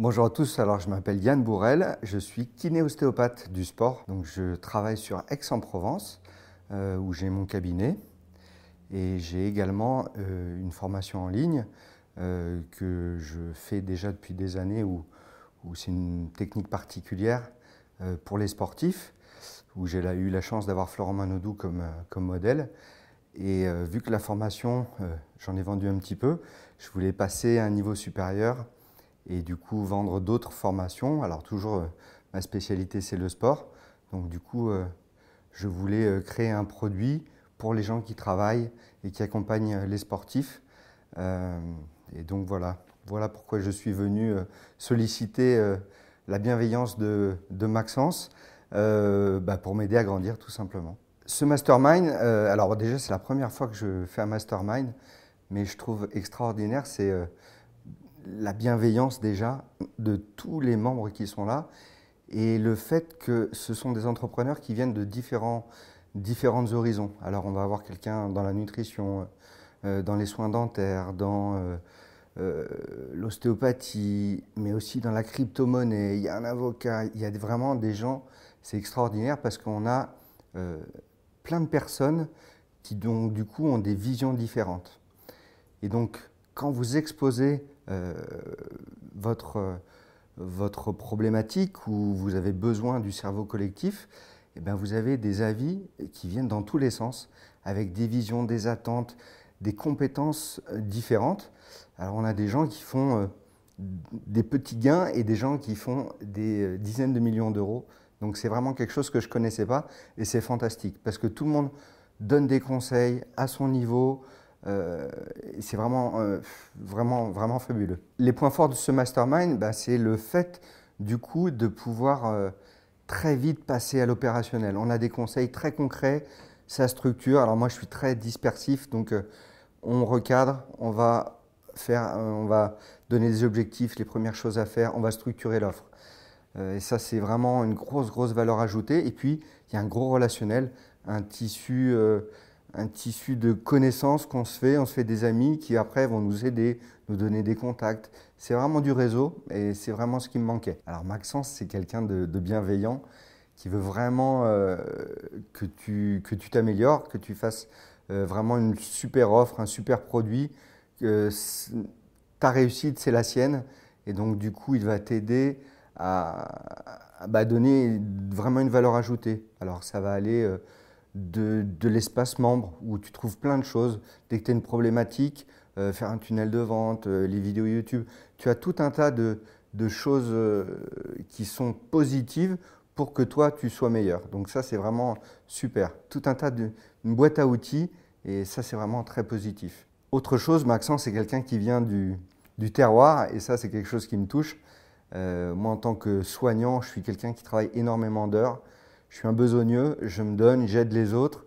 Bonjour à tous, alors je m'appelle Yann Bourrel, je suis kiné-ostéopathe du sport. Donc je travaille sur Aix-en-Provence euh, où j'ai mon cabinet et j'ai également euh, une formation en ligne euh, que je fais déjà depuis des années où, c'est une technique particulière pour les sportifs où j'ai eu la chance d'avoir Florent Manodou comme, comme modèle. Et vu que la formation, j'en ai vendu un petit peu, je voulais passer à un niveau supérieur et du coup vendre d'autres formations. Alors toujours, euh, ma spécialité c'est le sport. Donc du coup, euh, je voulais euh, créer un produit pour les gens qui travaillent et qui accompagnent les sportifs. et donc voilà, voilà pourquoi je suis venu solliciter la bienveillance de, Maxence bah, pour m'aider à grandir tout simplement. Ce mastermind, alors déjà c'est la première fois que je fais un mastermind, mais je trouve extraordinaire, c'est la bienveillance déjà de tous les membres qui sont là et le fait que ce sont des entrepreneurs qui viennent de différents, différentes horizons. Alors on va avoir quelqu'un dans la nutrition, euh, dans les soins dentaires, dans euh, euh, l'ostéopathie, mais aussi dans la crypto-monnaie. Il y a un avocat, il y a vraiment des gens, c'est extraordinaire parce qu'on a plein de personnes qui donc du coup ont des visions différentes. Et donc quand vous exposez euh, votre, votre problématique ou vous avez besoin du cerveau collectif, eh bien vous avez des avis qui viennent dans tous les sens, avec des visions, des attentes, des compétences euh, différentes. Alors on a des gens qui font euh, des petits gains et des gens qui font des dizaines de millions d'euros. Donc c'est vraiment quelque chose que je ne connaissais pas et c'est fantastique parce que tout le monde donne des conseils à son niveau, euh, c'est vraiment, euh, vraiment, vraiment fabuleux. Les points forts de ce mastermind, bah, c'est le fait du coup de pouvoir euh, très vite passer à l'opérationnel. On a des conseils très concrets, sa structure. Alors moi, je suis très dispersif, donc on recadre, on va faire, on va donner des objectifs, les premières choses à faire, on va structurer l'offre. et ça, c'est vraiment une grosse, grosse valeur ajoutée. Et puis, il y a un gros relationnel, un tissu un tissu de connaissances qu'on se fait, on se fait des amis qui après vont nous aider, nous donner des contacts. C'est vraiment du réseau et c'est vraiment ce qui me manquait. Alors Maxence, c'est quelqu'un de, bienveillant qui veut vraiment euh, que tu que tu t'améliores, que tu fasses euh, vraiment une super offre, un super produit. Ta réussite, c'est la sienne. Et donc du coup, il va t'aider à, bah, donner vraiment une valeur ajoutée. Alors ça va aller... De, l'espace membre où tu trouves plein de choses. Dès que tu as une problématique, euh, faire un tunnel de vente, euh, les vidéos YouTube, tu as tout un tas de, choses euh, qui sont positives pour que toi tu sois meilleur. Donc ça c'est vraiment super. Tout un tas de une boîte à outils et ça c'est vraiment très positif. Autre chose, Maxence c'est quelqu'un qui vient du, du, terroir et ça c'est quelque chose qui me touche. moi en tant que soignant, je suis quelqu'un qui travaille énormément d'heures je suis un besogneux, je me donne, j'aide les autres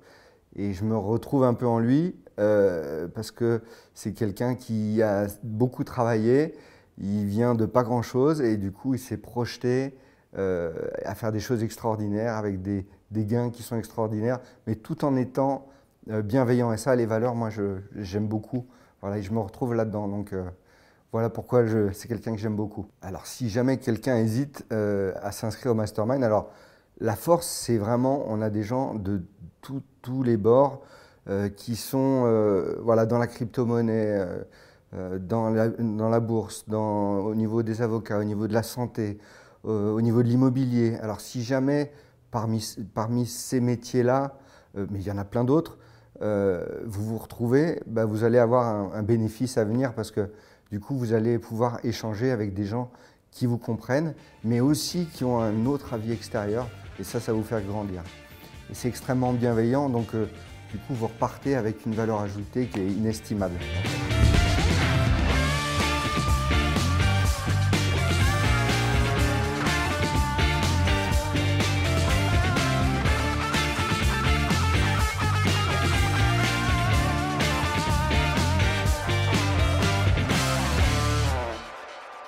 et je me retrouve un peu en lui euh, parce que c'est quelqu'un qui a beaucoup travaillé, il vient de pas grand-chose et du coup il s'est projeté euh, à faire des choses extraordinaires avec des, gains qui sont extraordinaires, mais tout en étant euh, bienveillant. Et ça, les valeurs, moi j'aime beaucoup. Voilà, et je me retrouve là-dedans. Donc voilà pourquoi c'est quelqu'un que j'aime beaucoup. Alors si jamais quelqu'un hésite à s'inscrire au mastermind, alors la force, c'est vraiment, on a des gens de tous les bords euh, qui sont euh, voilà, dans la crypto-monnaie, euh, dans, la, bourse, au niveau des avocats, au niveau de la santé, au niveau de l'immobilier. Alors si jamais parmi, ces métiers-là, mais il y en a plein d'autres, vous vous retrouvez, bah, vous allez avoir un, un, bénéfice à venir parce que du coup, vous allez pouvoir échanger avec des gens qui vous comprennent, mais aussi qui ont un autre avis extérieur et ça, ça va vous faire grandir. Et c'est extrêmement bienveillant, donc euh, du coup, vous repartez avec une valeur ajoutée qui est inestimable.